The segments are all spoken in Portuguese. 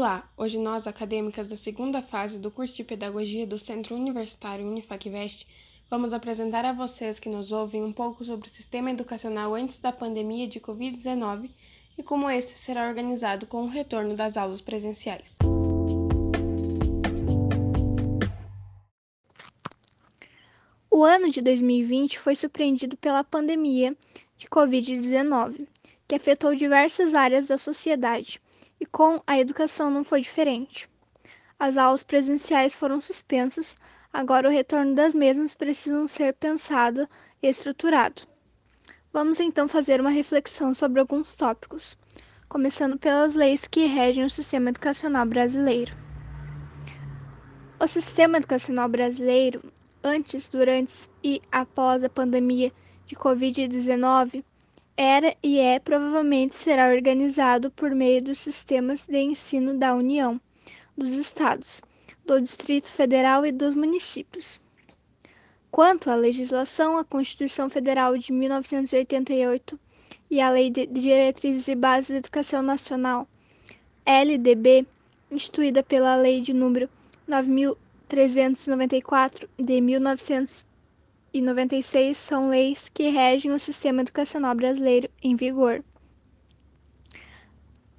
Olá! Hoje nós, acadêmicas da segunda fase do curso de Pedagogia do Centro Universitário Unifacvest, vamos apresentar a vocês que nos ouvem um pouco sobre o sistema educacional antes da pandemia de Covid-19 e como esse será organizado com o retorno das aulas presenciais. O ano de 2020 foi surpreendido pela pandemia de Covid-19, que afetou diversas áreas da sociedade e com a educação não foi diferente. As aulas presenciais foram suspensas, agora o retorno das mesmas precisa ser pensado e estruturado. Vamos então fazer uma reflexão sobre alguns tópicos, começando pelas leis que regem o sistema educacional brasileiro. O sistema educacional brasileiro, antes, durante e após a pandemia de Covid-19, era e é provavelmente será organizado por meio dos sistemas de ensino da União, dos estados, do Distrito Federal e dos municípios. Quanto à legislação, a Constituição Federal de 1988 e a Lei de Diretrizes e Bases da Educação Nacional, LDB, instituída pela Lei de número 9394 de 1900 e 96 são leis que regem o sistema educacional brasileiro em vigor.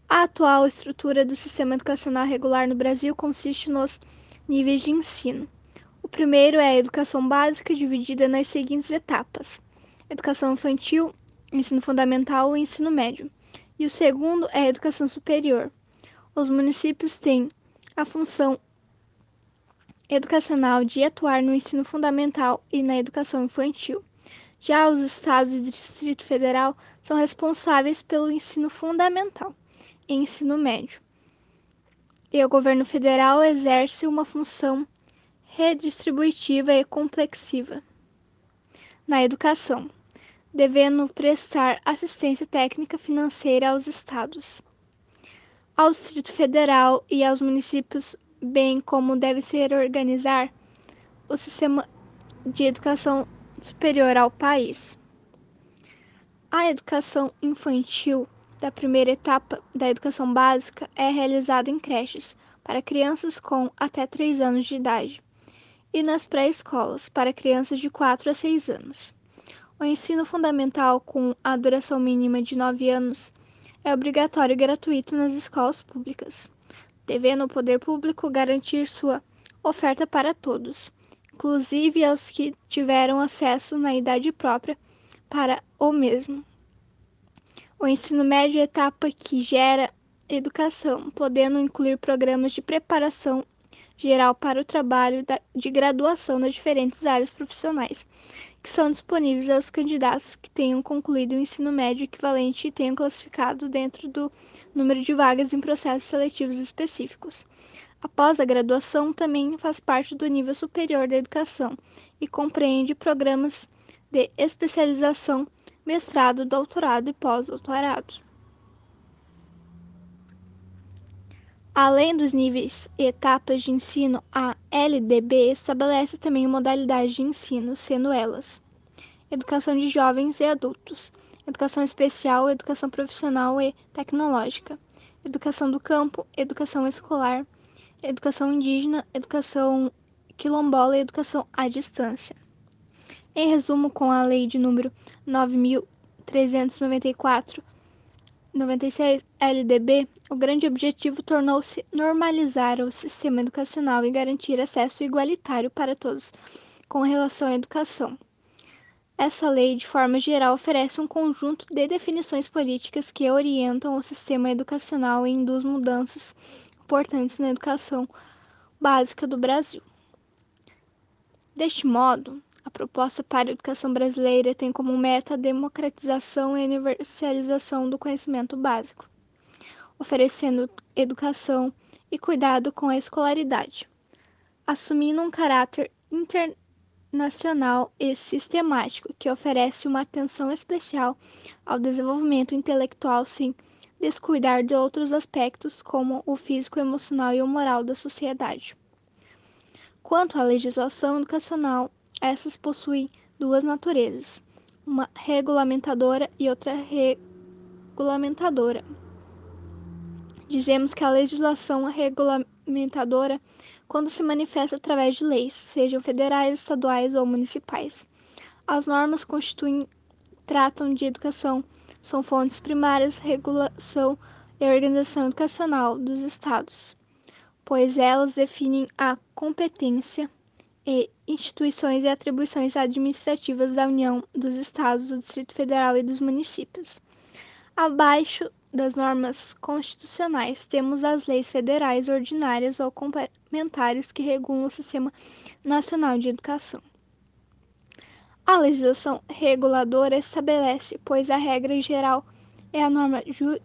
A atual estrutura do sistema educacional regular no Brasil consiste nos níveis de ensino. O primeiro é a educação básica, dividida nas seguintes etapas: educação infantil, ensino fundamental e ensino médio. E o segundo é a educação superior. Os municípios têm a função educacional de atuar no ensino fundamental e na educação infantil. Já os estados e Distrito Federal são responsáveis pelo ensino fundamental e ensino médio. E o governo federal exerce uma função redistributiva e complexiva na educação, devendo prestar assistência técnica financeira aos estados, ao Distrito Federal e aos municípios bem como deve ser organizar o sistema de educação superior ao país. A educação infantil da primeira etapa da educação básica é realizada em creches para crianças com até 3 anos de idade e nas pré-escolas para crianças de 4 a 6 anos. O ensino fundamental com a duração mínima de 9 anos é obrigatório e gratuito nas escolas públicas devendo o poder público garantir sua oferta para todos, inclusive aos que tiveram acesso na idade própria para o mesmo. O ensino médio é etapa que gera educação, podendo incluir programas de preparação geral para o trabalho de graduação nas diferentes áreas profissionais, que são disponíveis aos candidatos que tenham concluído o ensino médio equivalente e tenham classificado dentro do número de vagas em processos seletivos específicos. Após a graduação, também faz parte do nível superior da educação e compreende programas de especialização, mestrado, doutorado e pós-doutorado. Além dos níveis e etapas de ensino, a LDB estabelece também modalidades de ensino, sendo elas: educação de jovens e adultos, educação especial, educação profissional e tecnológica, educação do campo, educação escolar, educação indígena, educação quilombola e educação à distância. Em resumo, com a lei de número 9394 96 LDB, o grande objetivo tornou-se normalizar o sistema educacional e garantir acesso igualitário para todos com relação à educação. Essa lei, de forma geral, oferece um conjunto de definições políticas que orientam o sistema educacional e induz mudanças importantes na educação básica do Brasil. Deste modo, a proposta para a educação brasileira tem como meta a democratização e universalização do conhecimento básico, oferecendo educação e cuidado com a escolaridade, assumindo um caráter internacional e sistemático que oferece uma atenção especial ao desenvolvimento intelectual sem descuidar de outros aspectos como o físico, emocional e o moral da sociedade. Quanto à legislação educacional, essas possuem duas naturezas, uma regulamentadora e outra regulamentadora. dizemos que a legislação regulamentadora quando se manifesta através de leis, sejam federais, estaduais ou municipais. As normas constituem, tratam de educação, são fontes primárias, regulação e organização educacional dos estados, pois elas definem a competência e instituições e atribuições administrativas da União, dos estados, do Distrito Federal e dos municípios. Abaixo das normas constitucionais, temos as leis federais ordinárias ou complementares que regulam o Sistema Nacional de Educação. A legislação reguladora estabelece, pois a regra geral é a norma ju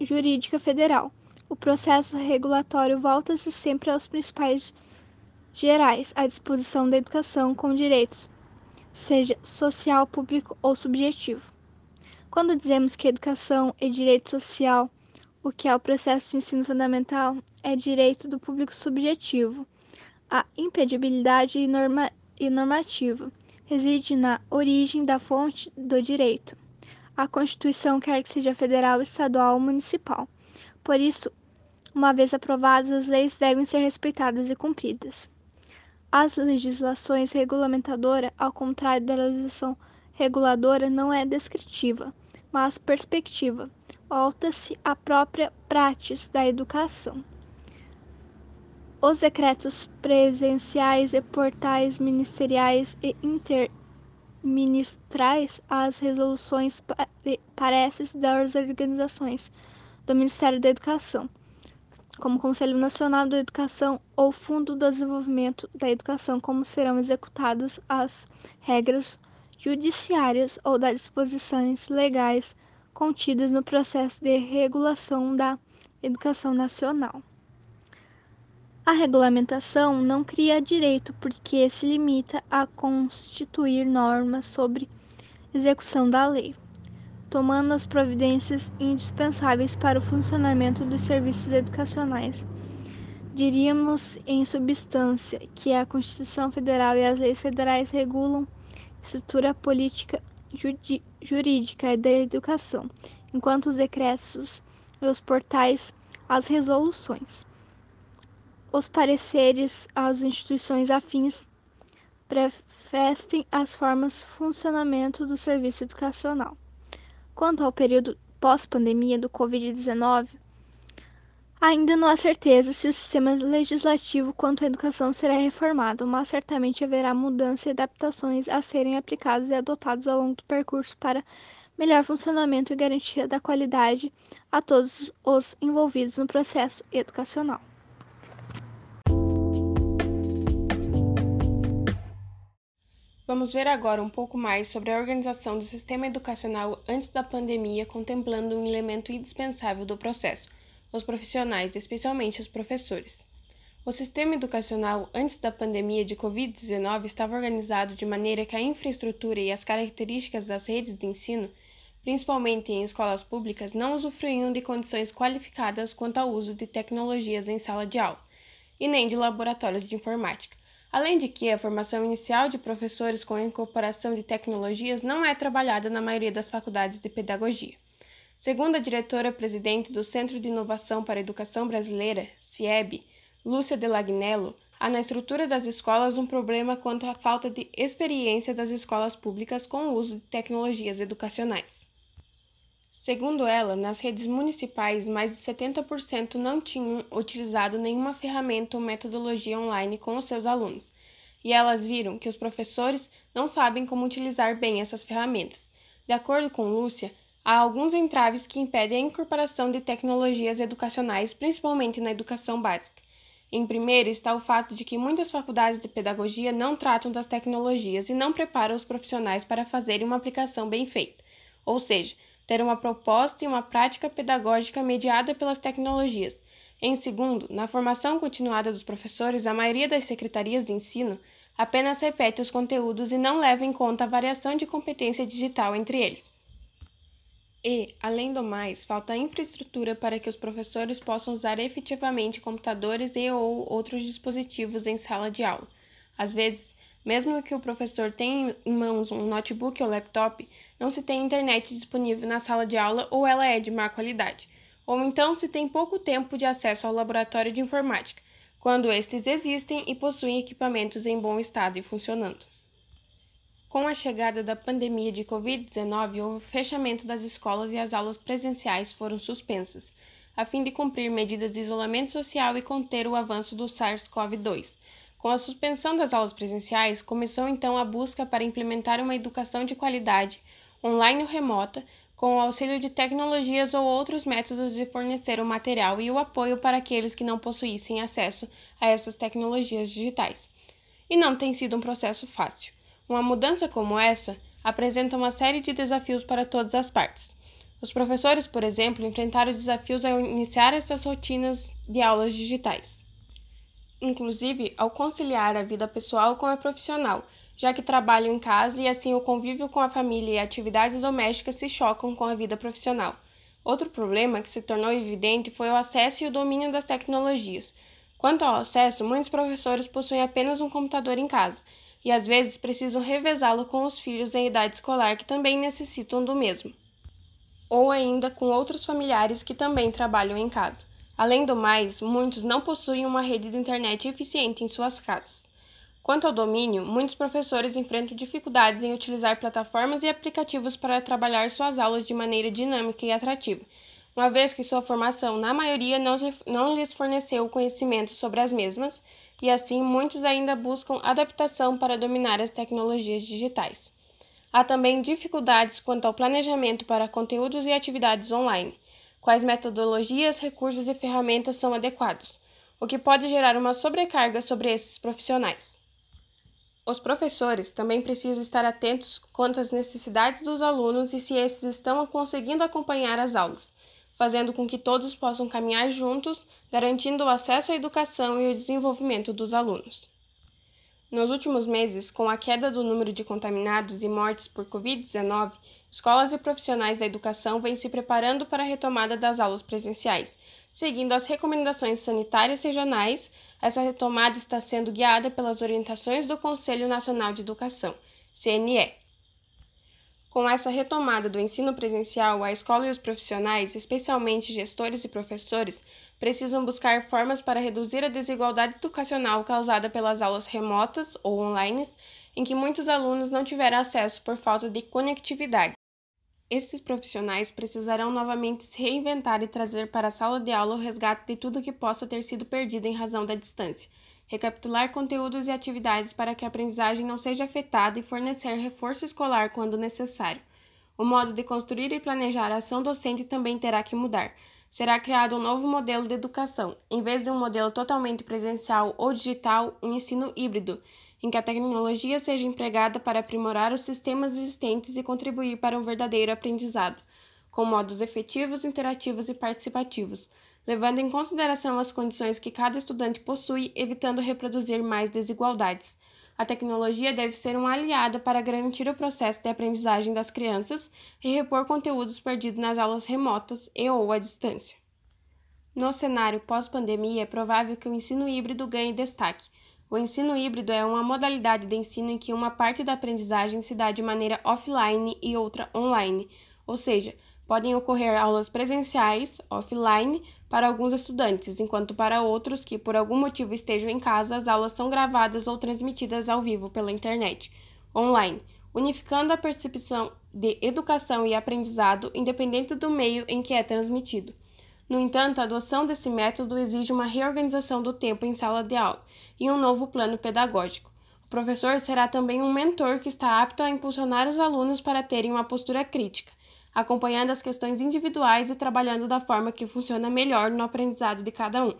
jurídica federal. O processo regulatório volta-se sempre aos principais gerais à disposição da educação com direitos, seja social, público ou subjetivo. Quando dizemos que educação é direito social, o que é o processo de ensino fundamental é direito do público subjetivo. A impedibilidade norma e normativa reside na origem da fonte do direito. A Constituição quer que seja federal, estadual ou municipal. Por isso, uma vez aprovadas, as leis devem ser respeitadas e cumpridas. As legislações regulamentadoras, ao contrário da legislação reguladora, não é descritiva, mas perspectiva. Volta-se à própria prática da educação. Os decretos presenciais e portais ministeriais e interministrais, as resoluções pareces das organizações do Ministério da Educação, como Conselho Nacional da Educação ou Fundo do Desenvolvimento da Educação, como serão executadas as regras judiciárias ou das disposições legais contidas no processo de regulação da educação nacional. A regulamentação não cria direito porque se limita a constituir normas sobre execução da lei tomando as providências indispensáveis para o funcionamento dos serviços educacionais. Diríamos, em substância, que a Constituição Federal e as leis federais regulam a estrutura política jurídica da educação, enquanto os decretos os portais as resoluções. Os pareceres às instituições afins prefestem as formas de funcionamento do serviço educacional. Quanto ao período pós-pandemia do Covid-19, ainda não há certeza se o sistema legislativo quanto à educação será reformado, mas certamente haverá mudanças e adaptações a serem aplicadas e adotadas ao longo do percurso para melhor funcionamento e garantia da qualidade a todos os envolvidos no processo educacional. Vamos ver agora um pouco mais sobre a organização do sistema educacional antes da pandemia, contemplando um elemento indispensável do processo: os profissionais, especialmente os professores. O sistema educacional antes da pandemia de Covid-19 estava organizado de maneira que a infraestrutura e as características das redes de ensino, principalmente em escolas públicas, não usufruíam de condições qualificadas quanto ao uso de tecnologias em sala de aula, e nem de laboratórios de informática. Além de que a formação inicial de professores com incorporação de tecnologias não é trabalhada na maioria das faculdades de pedagogia. Segundo a diretora-presidente do Centro de Inovação para a Educação Brasileira, CIEB, Lúcia Delagnello, há na estrutura das escolas um problema quanto à falta de experiência das escolas públicas com o uso de tecnologias educacionais. Segundo ela, nas redes municipais, mais de 70% não tinham utilizado nenhuma ferramenta ou metodologia online com os seus alunos, e elas viram que os professores não sabem como utilizar bem essas ferramentas. De acordo com Lúcia, há alguns entraves que impedem a incorporação de tecnologias educacionais, principalmente na educação básica. Em primeiro está o fato de que muitas faculdades de pedagogia não tratam das tecnologias e não preparam os profissionais para fazerem uma aplicação bem feita. Ou seja, ter uma proposta e uma prática pedagógica mediada pelas tecnologias. Em segundo, na formação continuada dos professores, a maioria das secretarias de ensino apenas repete os conteúdos e não leva em conta a variação de competência digital entre eles. E, além do mais, falta infraestrutura para que os professores possam usar efetivamente computadores e ou outros dispositivos em sala de aula. Às vezes, mesmo que o professor tenha em mãos um notebook ou laptop, não se tem internet disponível na sala de aula ou ela é de má qualidade. ou então se tem pouco tempo de acesso ao laboratório de informática, quando estes existem e possuem equipamentos em bom estado e funcionando. Com a chegada da pandemia de Covid-19, houve o fechamento das escolas e as aulas presenciais foram suspensas, a fim de cumprir medidas de isolamento social e conter o avanço do SARS-CoV-2. Com a suspensão das aulas presenciais, começou então a busca para implementar uma educação de qualidade, online ou remota, com o auxílio de tecnologias ou outros métodos de fornecer o material e o apoio para aqueles que não possuíssem acesso a essas tecnologias digitais. E não tem sido um processo fácil. Uma mudança como essa apresenta uma série de desafios para todas as partes. Os professores, por exemplo, enfrentaram desafios ao iniciar essas rotinas de aulas digitais, inclusive ao conciliar a vida pessoal com a profissional, já que trabalham em casa e assim o convívio com a família e atividades domésticas se chocam com a vida profissional. Outro problema que se tornou evidente foi o acesso e o domínio das tecnologias. Quanto ao acesso, muitos professores possuem apenas um computador em casa e às vezes precisam revezá-lo com os filhos em idade escolar que também necessitam do mesmo, ou ainda com outros familiares que também trabalham em casa. Além do mais, muitos não possuem uma rede de internet eficiente em suas casas. Quanto ao domínio, muitos professores enfrentam dificuldades em utilizar plataformas e aplicativos para trabalhar suas aulas de maneira dinâmica e atrativa, uma vez que sua formação, na maioria, não, lhes forneceu conhecimento sobre as mesmas, e assim muitos ainda buscam adaptação para dominar as tecnologias digitais. Há também dificuldades quanto ao planejamento para conteúdos e atividades online, quais metodologias, recursos e ferramentas são adequados, o que pode gerar uma sobrecarga sobre esses profissionais. Os professores também precisam estar atentos quanto às necessidades dos alunos e se esses estão conseguindo acompanhar as aulas fazendo com que todos possam caminhar juntos, garantindo o acesso à educação e o desenvolvimento dos alunos. Nos últimos meses, com a queda do número de contaminados e mortes por Covid-19, escolas e profissionais da educação vêm se preparando para a retomada das aulas presenciais. Seguindo as recomendações sanitárias regionais, essa retomada está sendo guiada pelas orientações do Conselho Nacional de Educação, CNE. Com essa retomada do ensino presencial, a escola e os profissionais, especialmente gestores e professores, precisam buscar formas para reduzir a desigualdade educacional causada pelas aulas remotas ou online, em que muitos alunos não tiveram acesso por falta de conectividade. Esses profissionais precisarão novamente se reinventar e trazer para a sala de aula o resgate de tudo que possa ter sido perdido em razão da distância recapitular conteúdos e atividades para que a aprendizagem não seja afetada e fornecer reforço escolar quando necessário. O modo de construir e planejar a ação docente também terá que mudar. Será criado um novo modelo de educação, em vez de um modelo totalmente presencial ou digital, um ensino híbrido, em que a tecnologia seja empregada para aprimorar os sistemas existentes e contribuir para um verdadeiro aprendizado, com modos efetivos, interativos e participativos levando em consideração as condições que cada estudante possui, evitando reproduzir mais desigualdades. A tecnologia deve ser um aliado para garantir o processo de aprendizagem das crianças e repor conteúdos perdidos nas aulas remotas e ou à distância. No cenário pós-pandemia, é provável que o ensino híbrido ganhe destaque. O ensino híbrido é uma modalidade de ensino em que uma parte da aprendizagem se dá de maneira offline e outra online, ou seja, podem ocorrer aulas presenciais, offline, para alguns estudantes, enquanto para outros que por algum motivo estejam em casa, as aulas são gravadas ou transmitidas ao vivo pela internet, online, unificando a percepção de educação e aprendizado independente do meio em que é transmitido. No entanto, a adoção desse método exige uma reorganização do tempo em sala de aula e um novo plano pedagógico. O professor será também um mentor que está apto a impulsionar os alunos para terem uma postura crítica, acompanhando as questões individuais e trabalhando da forma que funciona melhor no aprendizado de cada um.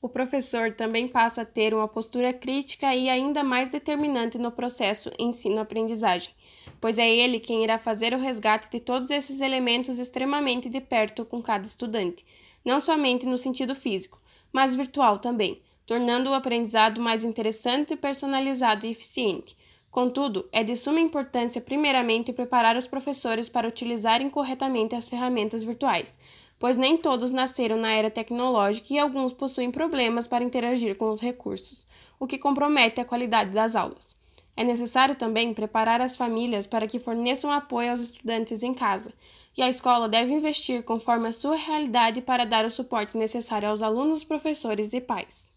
O professor também passa a ter uma postura crítica e ainda mais determinante no processo ensino-aprendizagem, pois é ele quem irá fazer o resgate de todos esses elementos extremamente de perto com cada estudante, não somente no sentido físico, mas virtual também, tornando o aprendizado mais interessante, personalizado e eficiente, Contudo, é de suma importância, primeiramente, preparar os professores para utilizarem corretamente as ferramentas virtuais, pois nem todos nasceram na era tecnológica e alguns possuem problemas para interagir com os recursos, o que compromete a qualidade das aulas. É necessário também preparar as famílias para que forneçam apoio aos estudantes em casa, e a escola deve investir conforme a sua realidade para dar o suporte necessário aos alunos, professores e pais.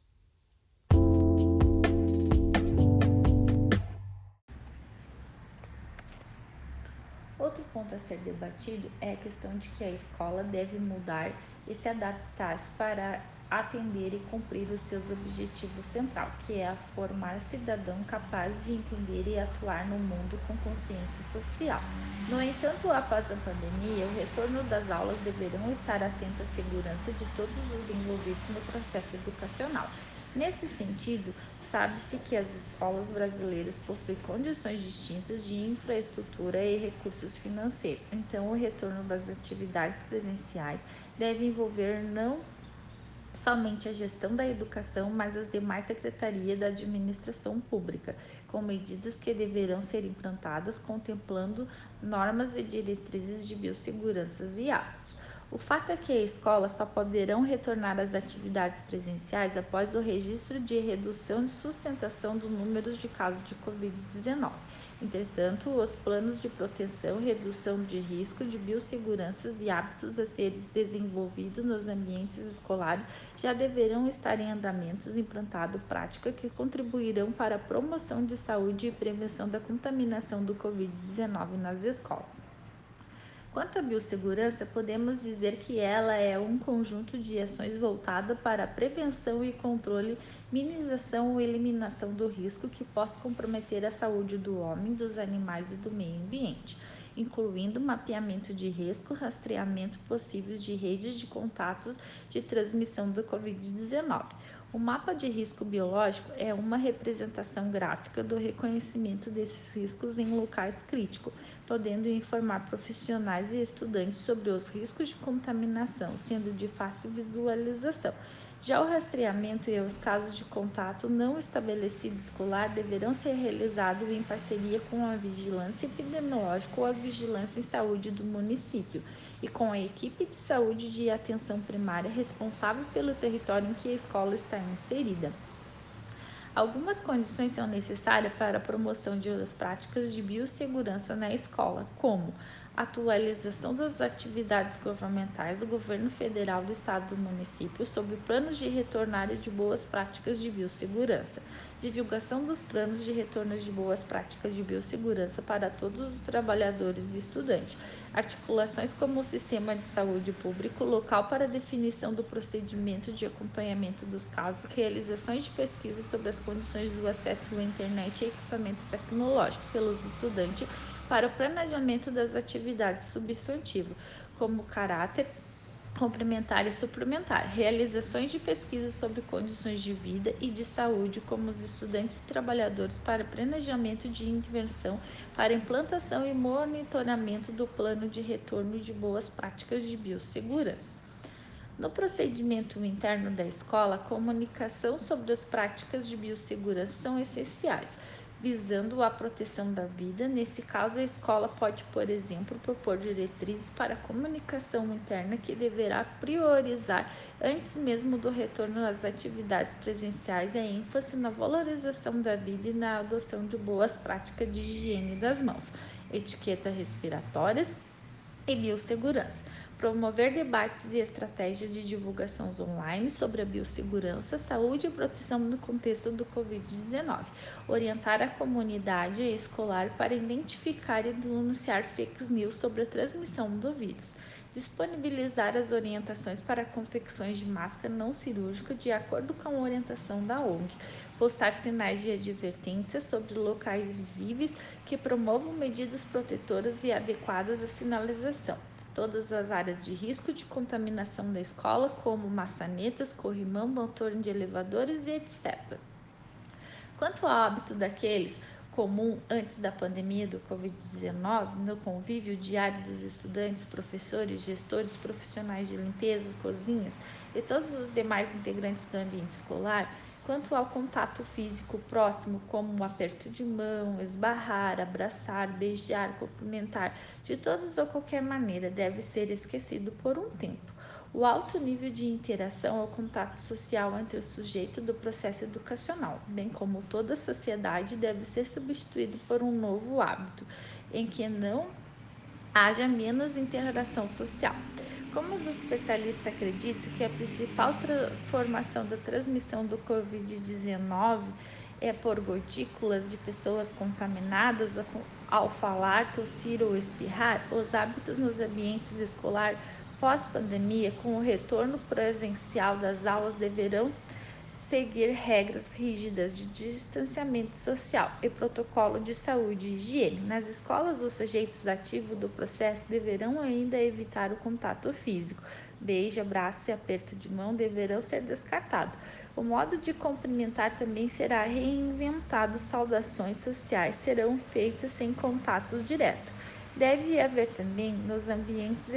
Outro ponto a ser debatido é a questão de que a escola deve mudar e se adaptar para atender e cumprir os seus objetivos central, que é a formar cidadão capaz de entender e atuar no mundo com consciência social. No entanto, após a pandemia, o retorno das aulas deverão estar atento à segurança de todos os envolvidos no processo educacional. Nesse sentido, sabe-se que as escolas brasileiras possuem condições distintas de infraestrutura e recursos financeiros. Então, o retorno das atividades presenciais deve envolver não somente a gestão da educação, mas as demais secretarias da administração pública, com medidas que deverão ser implantadas contemplando normas e diretrizes de biossegurança e hábitos. O fato é que a escola só poderão retornar às atividades presenciais após o registro de redução de sustentação do número de casos de Covid-19. Entretanto, os planos de proteção, redução de risco, de biossegurança e hábitos a serem desenvolvidos nos ambientes escolares já deverão estar em andamento implantado prática que contribuirão para a promoção de saúde e prevenção da contaminação do Covid-19 nas escolas. Quanto à biossegurança, podemos dizer que ela é um conjunto de ações voltada para a prevenção e controle, minimização ou eliminação do risco que possa comprometer a saúde do homem, dos animais e do meio ambiente, incluindo mapeamento de risco, rastreamento possível de redes de contatos de transmissão do Covid-19. O mapa de risco biológico é uma representação gráfica do reconhecimento desses riscos em locais críticos podendo informar profissionais e estudantes sobre os riscos de contaminação, sendo de fácil visualização. Já o rastreamento e os casos de contato não estabelecido escolar deverão ser realizados em parceria com a vigilância epidemiológica ou a vigilância em saúde do município e com a equipe de saúde de atenção primária responsável pelo território em que a escola está inserida. Algumas condições são necessárias para a promoção de outras práticas de biossegurança na escola, como atualização das atividades governamentais do governo federal, do estado e do município sobre planos de retornar de boas práticas de biossegurança, divulgação dos planos de retorno de boas práticas de biossegurança para todos os trabalhadores e estudantes, articulações como o sistema de saúde público local para definição do procedimento de acompanhamento dos casos, realizações de pesquisa sobre as condições do acesso à internet e equipamentos tecnológicos pelos estudantes para o planejamento das atividades substantivas, como caráter complementar e suplementar, realizações de pesquisas sobre condições de vida e de saúde, como os estudantes e trabalhadores, para planejamento de intervenção, para implantação e monitoramento do plano de retorno de boas práticas de biossegurança. No procedimento interno da escola, comunicação sobre as práticas de biossegurança são essenciais visando a proteção da vida. Nesse caso, a escola pode, por exemplo, propor diretrizes para a comunicação interna que deverá priorizar, antes mesmo do retorno às atividades presenciais, a ênfase na valorização da vida e na adoção de boas práticas de higiene das mãos, etiqueta respiratórias e biossegurança promover debates e estratégias de divulgação online sobre a biossegurança, saúde e proteção no contexto do Covid-19, orientar a comunidade escolar para identificar e denunciar fake news sobre a transmissão do vírus, disponibilizar as orientações para confecções de máscara não cirúrgica de acordo com a orientação da ONG, postar sinais de advertência sobre locais visíveis que promovam medidas protetoras e adequadas à sinalização todas as áreas de risco de contaminação da escola, como maçanetas, corrimão, motor de elevadores e etc. Quanto ao hábito daqueles comum antes da pandemia do Covid-19, no convívio diário dos estudantes, professores, gestores, profissionais de limpeza, cozinhas e todos os demais integrantes do ambiente escolar, Quanto ao contato físico próximo, como o aperto de mão, esbarrar, abraçar, beijar, cumprimentar, de todas ou qualquer maneira, deve ser esquecido por um tempo. O alto nível de interação é o contato social entre o sujeito do processo educacional, bem como toda a sociedade, deve ser substituído por um novo hábito, em que não haja menos interação social. Como os especialistas acreditam que a principal transformação da transmissão do Covid-19 é por gotículas de pessoas contaminadas ao falar, tossir ou espirrar, os hábitos nos ambientes escolares pós-pandemia, com o retorno presencial das aulas, deverão seguir regras rígidas de distanciamento social e protocolo de saúde e higiene. Nas escolas, os sujeitos ativos do processo deverão ainda evitar o contato físico. Beijo, abraço e aperto de mão deverão ser descartados. O modo de cumprimentar também será reinventado. Saudações sociais serão feitas sem contatos diretos. Deve haver também nos ambientes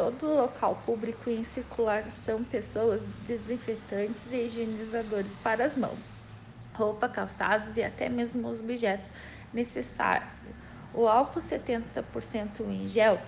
todo local público em circulação pessoas desinfetantes e higienizadores para as mãos, roupa, calçados e até mesmo os objetos necessários. O álcool 70% em gel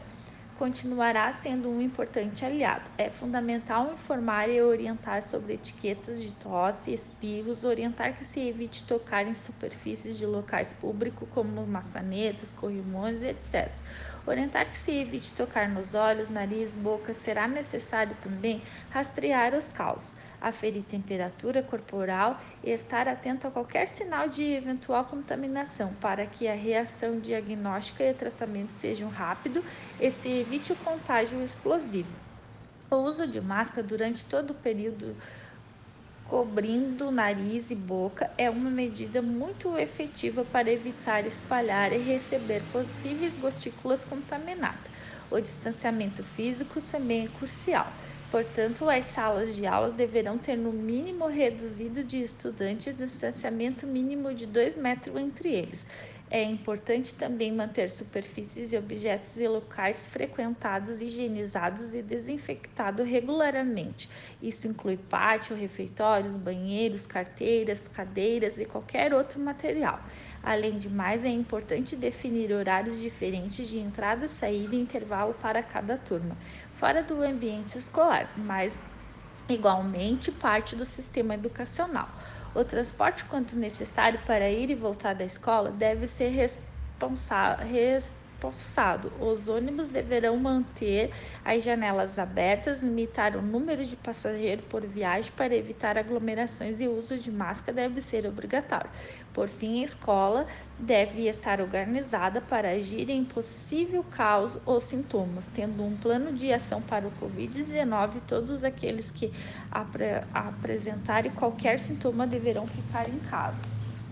continuará sendo um importante aliado. É fundamental informar e orientar sobre etiquetas de tosse, espirros, orientar que se evite tocar em superfícies de locais públicos como maçanetas, corrimões, etc. Orientar que se evite tocar nos olhos, nariz, boca. Será necessário também rastrear os causos, aferir temperatura corporal e estar atento a qualquer sinal de eventual contaminação para que a reação diagnóstica e tratamento sejam rápido e se evite o contágio explosivo. O uso de máscara durante todo o período cobrindo nariz e boca é uma medida muito efetiva para evitar espalhar e receber possíveis gotículas contaminadas. O distanciamento físico também é crucial. Portanto, as salas de aulas deverão ter no mínimo reduzido de estudantes distanciamento mínimo de 2 metros entre eles. É importante também manter superfícies e objetos e locais frequentados higienizados e desinfectados regularmente. Isso inclui pátio, refeitórios, banheiros, carteiras, cadeiras e qualquer outro material. Além de mais, é importante definir horários diferentes de entrada, saída e intervalo para cada turma, fora do ambiente escolar, mas igualmente parte do sistema educacional. O transporte, quanto necessário para ir e voltar da escola, deve ser responsável reforçado. Os ônibus deverão manter as janelas abertas, limitar o número de passageiros por viagem para evitar aglomerações e o uso de máscara deve ser obrigatório. Por fim, a escola deve estar organizada para agir em possível caos ou sintomas, tendo um plano de ação para o Covid-19. Todos aqueles que apre apresentarem qualquer sintoma deverão ficar em casa,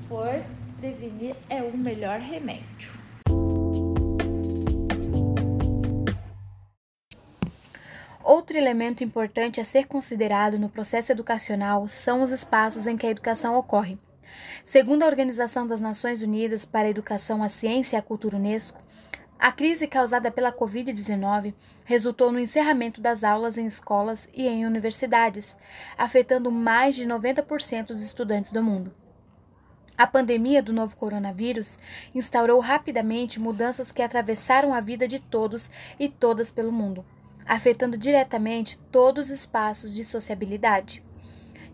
pois prevenir é o melhor remédio. Outro elemento importante a ser considerado no processo educacional são os espaços em que a educação ocorre. Segundo a Organização das Nações Unidas para a Educação, a Ciência e a Cultura UNESCO, a crise causada pela Covid-19 resultou no encerramento das aulas em escolas e em universidades, afetando mais de 90% dos estudantes do mundo. A pandemia do novo coronavírus instaurou rapidamente mudanças que atravessaram a vida de todos e todas pelo mundo afetando diretamente todos os espaços de sociabilidade.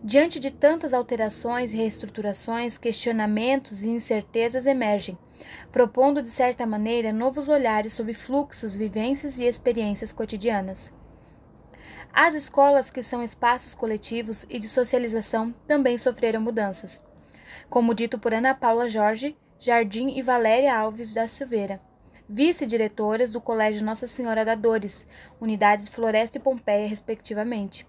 Diante de tantas alterações reestruturações, questionamentos e incertezas emergem, propondo de certa maneira novos olhares sobre fluxos, vivências e experiências cotidianas. As escolas, que são espaços coletivos e de socialização, também sofreram mudanças. Como dito por Ana Paula Jorge, Jardim e Valéria Alves da Silveira, vice-diretoras do Colégio Nossa Senhora da Dores, unidades Floresta e Pompeia, respectivamente.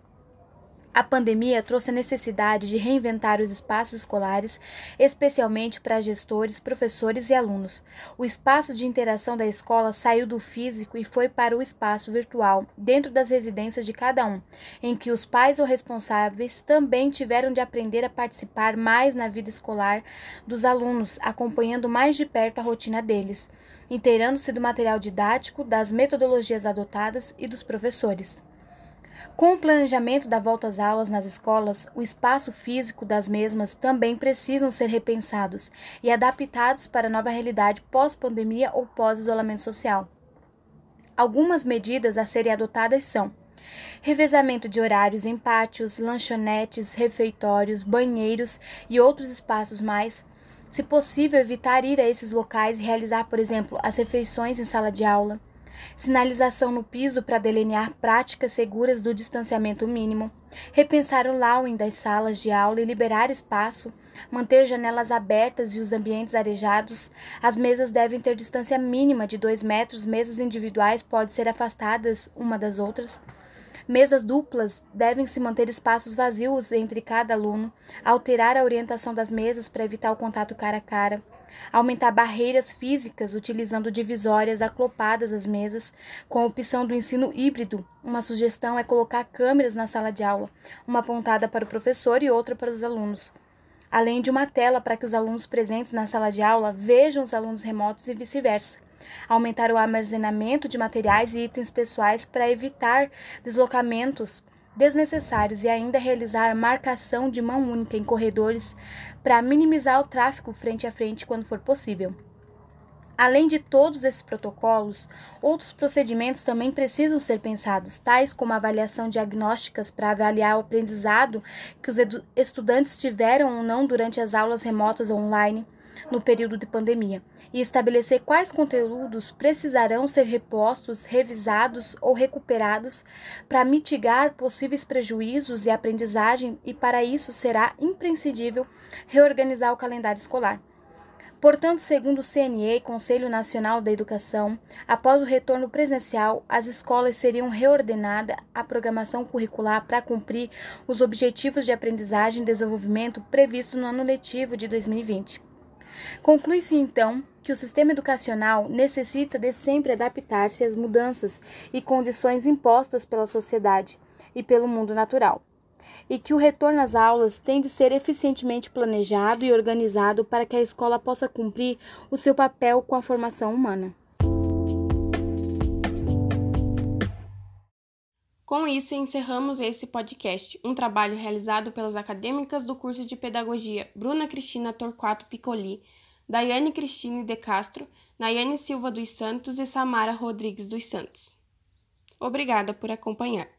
A pandemia trouxe a necessidade de reinventar os espaços escolares, especialmente para gestores, professores e alunos. O espaço de interação da escola saiu do físico e foi para o espaço virtual, dentro das residências de cada um, em que os pais ou responsáveis também tiveram de aprender a participar mais na vida escolar dos alunos, acompanhando mais de perto a rotina deles inteirando-se do material didático, das metodologias adotadas e dos professores. Com o planejamento da volta às aulas nas escolas, o espaço físico das mesmas também precisam ser repensados e adaptados para a nova realidade pós-pandemia ou pós-isolamento social. Algumas medidas a serem adotadas são revezamento de horários em pátios, lanchonetes, refeitórios, banheiros e outros espaços mais. Se possível, evitar ir a esses locais e realizar, por exemplo, as refeições em sala de aula. Sinalização no piso para delinear práticas seguras do distanciamento mínimo. Repensar o lawing das salas de aula e liberar espaço. Manter janelas abertas e os ambientes arejados. As mesas devem ter distância mínima de 2 metros. Mesas individuais podem ser afastadas uma das outras. Mesas duplas devem se manter espaços vazios entre cada aluno, alterar a orientação das mesas para evitar o contato cara a cara, aumentar barreiras físicas utilizando divisórias aclopadas às mesas, com a opção do ensino híbrido. Uma sugestão é colocar câmeras na sala de aula, uma apontada para o professor e outra para os alunos além de uma tela para que os alunos presentes na sala de aula vejam os alunos remotos e vice-versa aumentar o armazenamento de materiais e itens pessoais para evitar deslocamentos desnecessários e ainda realizar marcação de mão única em corredores para minimizar o tráfego frente a frente quando for possível. Além de todos esses protocolos, outros procedimentos também precisam ser pensados, tais como avaliação diagnósticas para avaliar o aprendizado que os estudantes tiveram ou não durante as aulas remotas online no período de pandemia e estabelecer quais conteúdos precisarão ser repostos, revisados ou recuperados para mitigar possíveis prejuízos e aprendizagem, e para isso será imprescindível reorganizar o calendário escolar. Portanto, segundo o CNE, Conselho Nacional da Educação, após o retorno presencial, as escolas seriam reordenada a programação curricular para cumprir os objetivos de aprendizagem e desenvolvimento previstos no ano letivo de 2020. Conclui-se então que o sistema educacional necessita de sempre adaptar-se às mudanças e condições impostas pela sociedade e pelo mundo natural, e que o retorno às aulas tem de ser eficientemente planejado e organizado para que a escola possa cumprir o seu papel com a formação humana. Com isso, encerramos esse podcast, um trabalho realizado pelas acadêmicas do curso de Pedagogia Bruna Cristina Torquato Piccoli, Daiane Cristine de Castro, Nayane Silva dos Santos e Samara Rodrigues dos Santos. Obrigada por acompanhar.